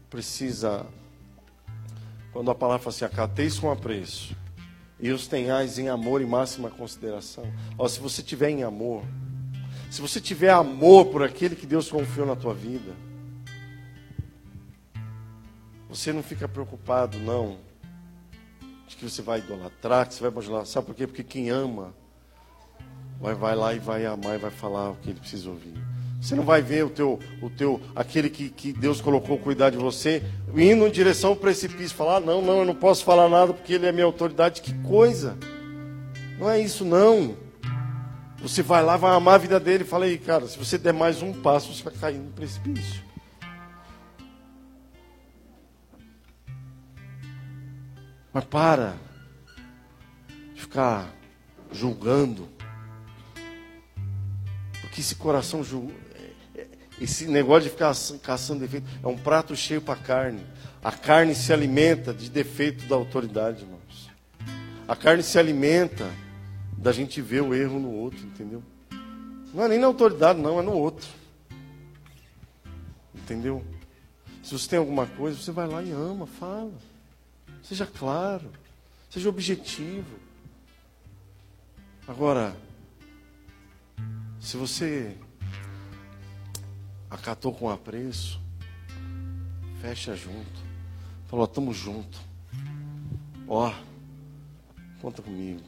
precisa, quando a palavra fala assim, acateis com apreço, e os tenhais em amor e máxima consideração. Ó, se você tiver em amor, se você tiver amor por aquele que Deus confiou na tua vida, você não fica preocupado, não, que você vai idolatrar, que você vai bajular. Sabe por quê? Porque quem ama, vai, vai lá e vai amar e vai falar o que ele precisa ouvir. Você não vai ver o teu, o teu, aquele que, que Deus colocou cuidar de você, indo em direção ao precipício, falar, ah, não, não, eu não posso falar nada porque ele é minha autoridade. Que coisa! Não é isso, não. Você vai lá, vai amar a vida dele e fala aí, cara, se você der mais um passo, você vai cair no precipício. Mas para de ficar julgando. Porque esse coração julga esse negócio de ficar caçando defeito é um prato cheio para carne. A carne se alimenta de defeito da autoridade, irmãos. A carne se alimenta da gente ver o erro no outro, entendeu? Não é nem na autoridade, não, é no outro. Entendeu? Se você tem alguma coisa, você vai lá e ama, fala. Seja claro, seja objetivo. Agora, se você acatou com apreço, fecha junto. Falou, estamos junto. Ó, conta comigo.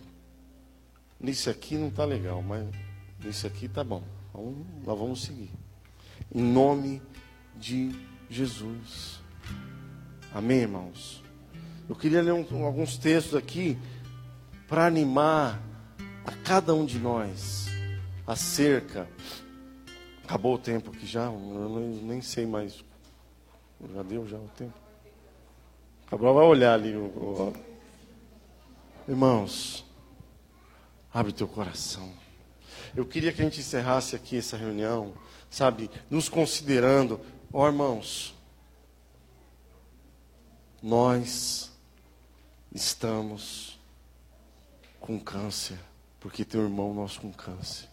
Nisso aqui não está legal, mas nisso aqui tá bom. Vamos, nós vamos seguir. Em nome de Jesus. Amém, irmãos? Eu queria ler um, alguns textos aqui para animar a cada um de nós acerca Acabou o tempo aqui já? Eu nem sei mais. Já deu já o tempo? Cabral vai olhar ali. Irmãos, Abre teu coração. Eu queria que a gente encerrasse aqui essa reunião, sabe, nos considerando, ó oh, irmãos, nós estamos com câncer, porque tem um irmão nosso com câncer.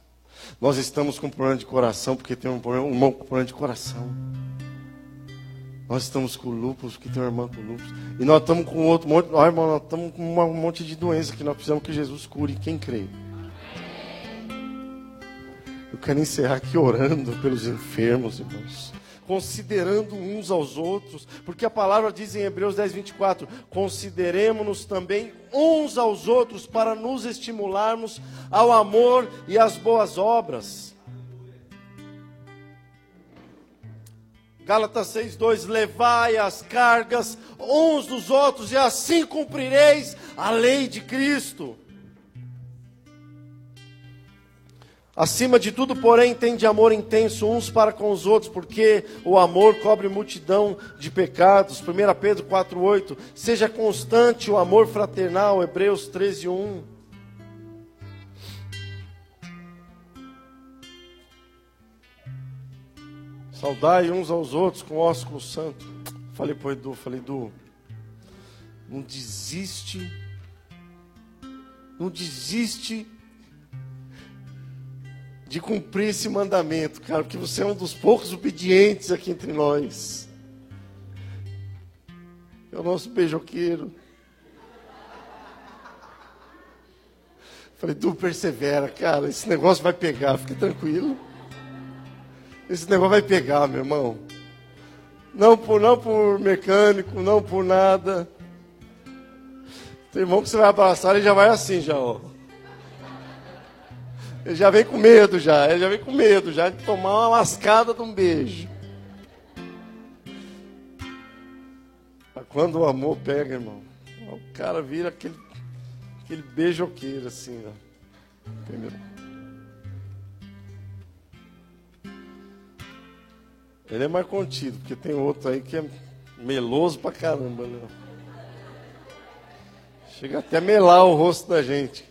Nós estamos com problema de coração, porque tem um, um irmão com problema de coração. Nós estamos com lúpus, porque tem uma irmã com lúpus. E nós estamos com outro monte, irmão, nós estamos com um monte de doença que nós precisamos que Jesus cure. Quem crê? Eu quero encerrar aqui orando pelos enfermos, irmãos considerando uns aos outros, porque a palavra diz em Hebreus 10, 24: consideremos-nos também uns aos outros para nos estimularmos ao amor e às boas obras. Gálatas 6,2: Levai as cargas uns dos outros, e assim cumprireis a lei de Cristo. Acima de tudo, porém, tem de amor intenso uns para com os outros, porque o amor cobre multidão de pecados. 1 Pedro 4,8. Seja constante o amor fraternal. Hebreus 13,1. Saudai uns aos outros com ósculo santo. Falei para o Edu, falei, Edu, não desiste, não desiste de cumprir esse mandamento, cara, porque você é um dos poucos obedientes aqui entre nós. É o nosso beijoqueiro. Falei, tu persevera, cara, esse negócio vai pegar, fique tranquilo. Esse negócio vai pegar, meu irmão. Não por, não por mecânico, não por nada. Tem irmão que você vai abraçar, ele já vai assim, já, ó. Ele já vem com medo já, ele já vem com medo já de tomar uma lascada de um beijo. Quando o amor pega, irmão, o cara vira aquele, aquele beijoqueiro assim, ó. Entendeu? Ele é mais contido, porque tem outro aí que é meloso pra caramba, né? Chega até a melar o rosto da gente.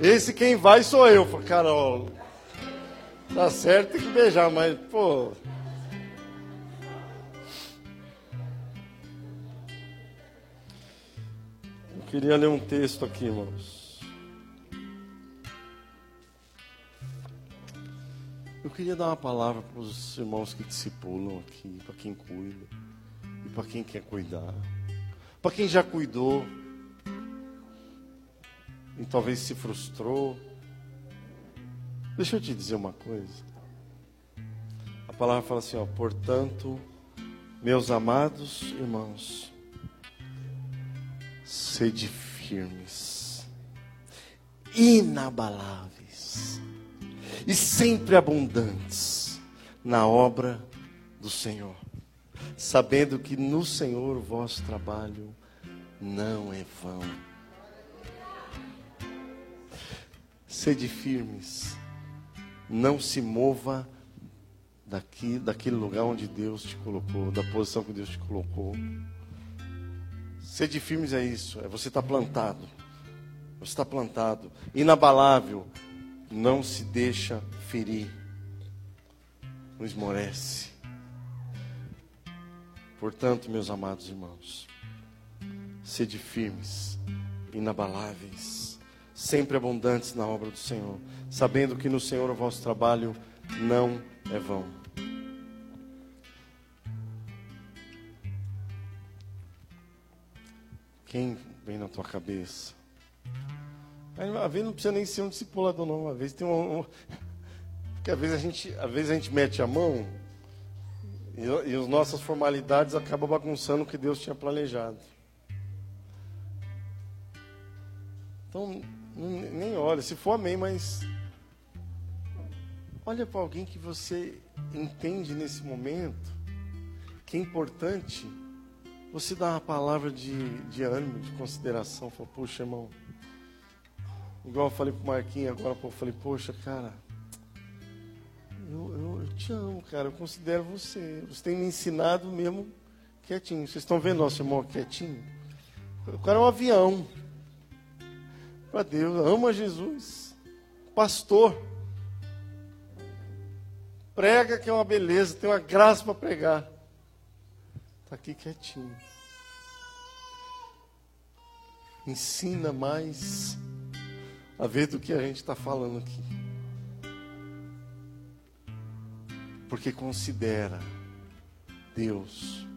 Esse quem vai sou eu. Falei, cara, ó, tá certo, tem que beijar, mas, pô. Eu queria ler um texto aqui, irmãos. Eu queria dar uma palavra para os irmãos que discipulam aqui, para quem cuida e para quem quer cuidar, para quem já cuidou e talvez se frustrou. Deixa eu te dizer uma coisa. A palavra fala assim, ó, portanto, meus amados irmãos, sede firmes, inabaláveis e sempre abundantes na obra do Senhor, sabendo que no Senhor o vosso trabalho não é vão. Sede firmes. Não se mova daqui, daquele lugar onde Deus te colocou, da posição que Deus te colocou. Sede firmes é isso, é você estar tá plantado. Você está plantado, inabalável, não se deixa ferir, não esmorece. Portanto, meus amados irmãos, sede firmes, inabaláveis sempre abundantes na obra do Senhor, sabendo que no Senhor o vosso trabalho não é vão. Quem vem na tua cabeça? Às vezes não precisa nem ser um discipulador, não. Às vezes tem um. Porque às vezes a gente, às vezes a gente mete a mão e, e as nossas formalidades acabam bagunçando o que Deus tinha planejado. Então, nem olha, se for amém, mas olha para alguém que você entende nesse momento que é importante você dar uma palavra de, de ânimo, de consideração. Fala, poxa, irmão. Igual eu falei pro Marquinhos agora, eu falei, poxa, cara, eu, eu, eu, te amo, cara, eu considero você. Você tem me ensinado mesmo quietinho. Vocês estão vendo nosso irmão quietinho? O cara é um avião. Para Deus, ama Jesus. Pastor, prega que é uma beleza, tem uma graça para pregar. Está aqui quietinho. Ensina mais a ver do que a gente está falando aqui. Porque considera Deus.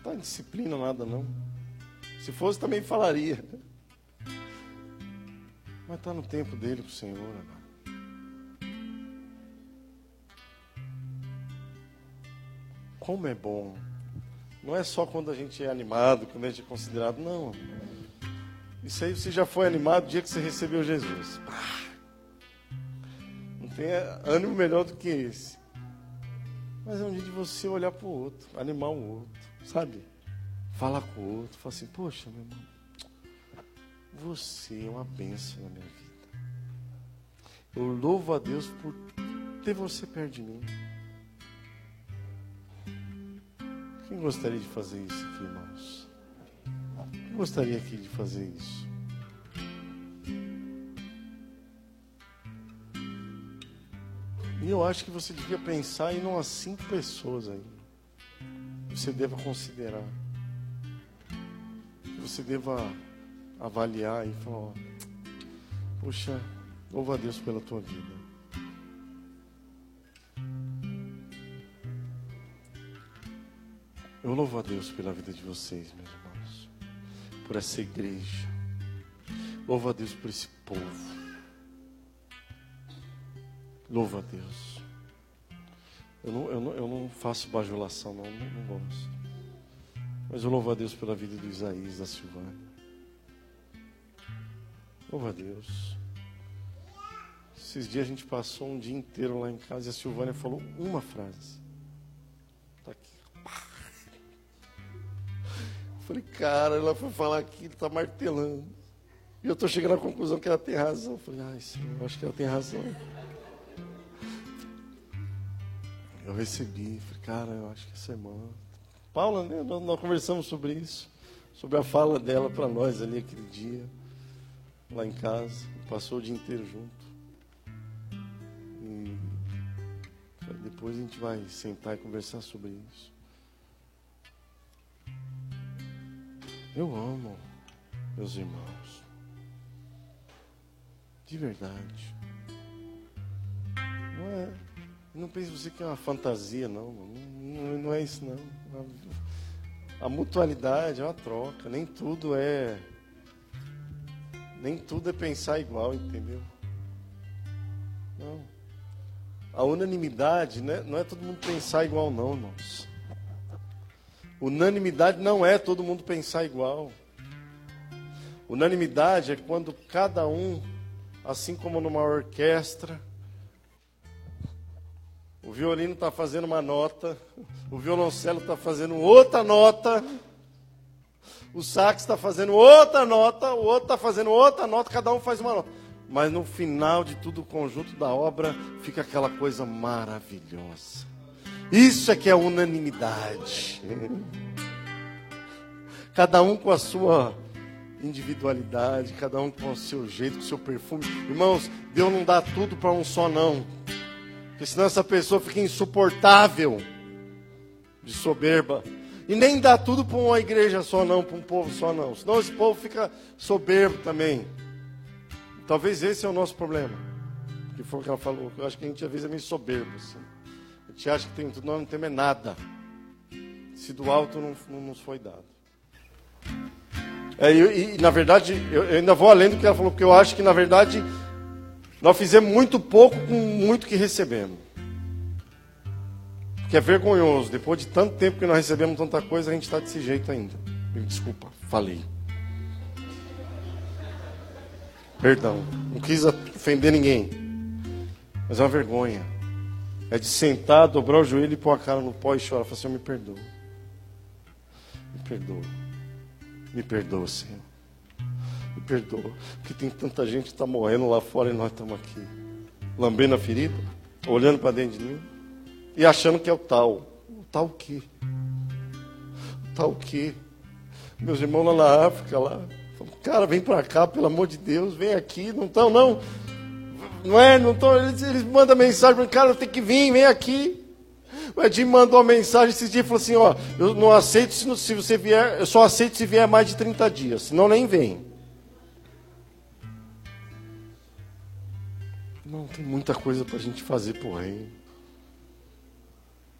Está em disciplina nada, não. Se fosse, também falaria. Mas está no tempo dele com o Senhor agora. Como é bom. Não é só quando a gente é animado, quando a gente é considerado. Não. Isso aí você já foi animado no dia que você recebeu Jesus. Não tem ânimo melhor do que esse. Mas é um dia de você olhar para o outro, animar o outro, sabe? Falar com o outro, falar assim, poxa, meu irmão, você é uma benção na minha vida. Eu louvo a Deus por ter você perto de mim. Quem gostaria de fazer isso aqui, irmãos? Quem gostaria aqui de fazer isso? E eu acho que você devia pensar em umas cinco pessoas aí. Você deva considerar. Você deva avaliar e falar, ó, puxa, louva a Deus pela tua vida. Eu louvo a Deus pela vida de vocês, meus irmãos, por essa igreja. Louvo a Deus por esse povo. Louvo a Deus. Eu não, eu não, eu não faço bajulação, não, não, não gosto. Mas eu louvo a Deus pela vida do Isaías, da Silvânia. Louvo a Deus. Esses dias a gente passou um dia inteiro lá em casa e a Silvânia falou uma frase. Está aqui. Falei, cara, ela foi falar aqui, está martelando. E eu estou chegando à conclusão que ela tem razão. Falei, ai, Senhor, eu acho que ela tem razão. Eu recebi, falei, cara, eu acho que essa irmã. Paula, né? Nós, nós conversamos sobre isso, sobre a fala dela para nós ali aquele dia, lá em casa. Passou o dia inteiro junto. E depois a gente vai sentar e conversar sobre isso. Eu amo meus irmãos. De verdade. Não é. Não pense você que é uma fantasia, não. Não, não é isso, não. A mutualidade é uma troca. Nem tudo é. Nem tudo é pensar igual, entendeu? Não. A unanimidade né, não é todo mundo pensar igual, não, irmãos. Unanimidade não é todo mundo pensar igual. Unanimidade é quando cada um, assim como numa orquestra, o violino está fazendo uma nota, o violoncelo está fazendo outra nota, o sax está fazendo outra nota, o outro está fazendo outra nota, cada um faz uma nota. Mas no final de tudo, o conjunto da obra fica aquela coisa maravilhosa. Isso é que é unanimidade. Cada um com a sua individualidade, cada um com o seu jeito, com o seu perfume. Irmãos, Deus não dá tudo para um só, não. Porque senão essa pessoa fica insuportável de soberba. E nem dá tudo para uma igreja só, não, para um povo só, não. Senão esse povo fica soberbo também. Talvez esse é o nosso problema. Que foi o que ela falou. Eu acho que a gente às vezes é meio soberbo. Assim. A gente acha que tem tudo, nós não temos é nada. Se do alto não, não nos foi dado. É, e, e, na verdade, eu, eu, ainda vou além do que ela falou, porque eu acho que, na verdade, nós fizemos muito pouco com muito que recebemos. Porque é vergonhoso. Depois de tanto tempo que nós recebemos tanta coisa, a gente está desse jeito ainda. Me desculpa, falei. Perdão, não quis ofender ninguém. Mas é uma vergonha. É de sentar, dobrar o joelho e pôr a cara no pó e chorar. Falar assim, me perdoa. Me perdoa. Me perdoa, Senhor. Perdoa. Porque tem tanta gente que está morrendo lá fora e nós estamos aqui. Lambendo a ferida, olhando para dentro de mim e achando que é o tal. O tal o quê? O tal o quê? Meus irmãos lá na África, lá. Cara, vem para cá, pelo amor de Deus, vem aqui. Não estão, não. Não é? Não estão. Eles, eles mandam mensagem para cara, tem que vir, vem aqui. O Edinho mandou uma mensagem esses dias e falou assim: Ó, eu não aceito se, se você vier, eu só aceito se vier mais de 30 dias, senão nem vem. Não, tem muita coisa para a gente fazer por reino.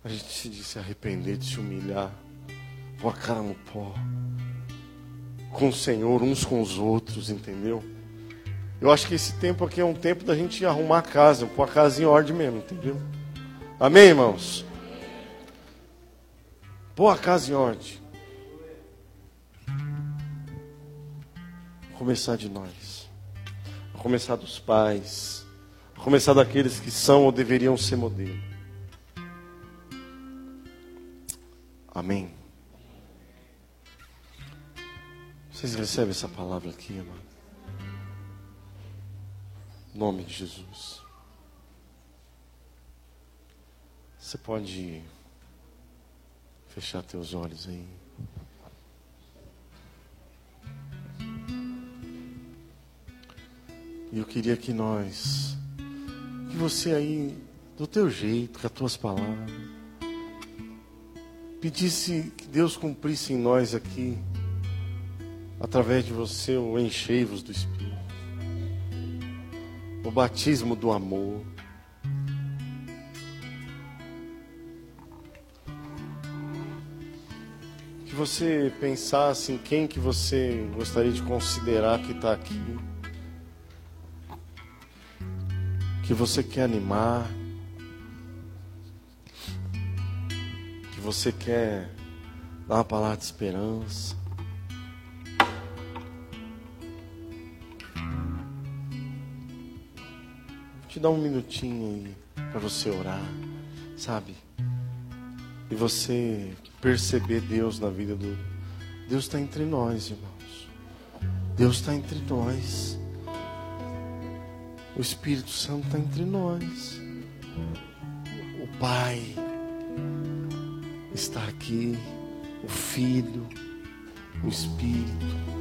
A gente de se arrepender, de se humilhar, pôr a cara no pó, com o Senhor, uns com os outros, entendeu? Eu acho que esse tempo aqui é um tempo da gente arrumar a casa, pôr a casa em ordem mesmo, entendeu? Amém, irmãos? Pôr a casa em ordem. Começar de nós. Começar dos pais. Começar daqueles que são ou deveriam ser modelo. Amém. Vocês recebem essa palavra aqui, amado? Em nome de Jesus. Você pode fechar teus olhos aí. E eu queria que nós, que você aí, do teu jeito, com as tuas palavras, pedisse que Deus cumprisse em nós aqui, através de você, o enchei-vos do Espírito, o batismo do amor. Que você pensasse em quem que você gostaria de considerar que está aqui. Que você quer animar. Que você quer dar uma palavra de esperança. Vou te dar um minutinho aí para você orar, sabe? E você perceber Deus na vida do. Deus está entre nós, irmãos. Deus está entre nós. O Espírito Santo está entre nós. O Pai está aqui. O Filho, o Espírito.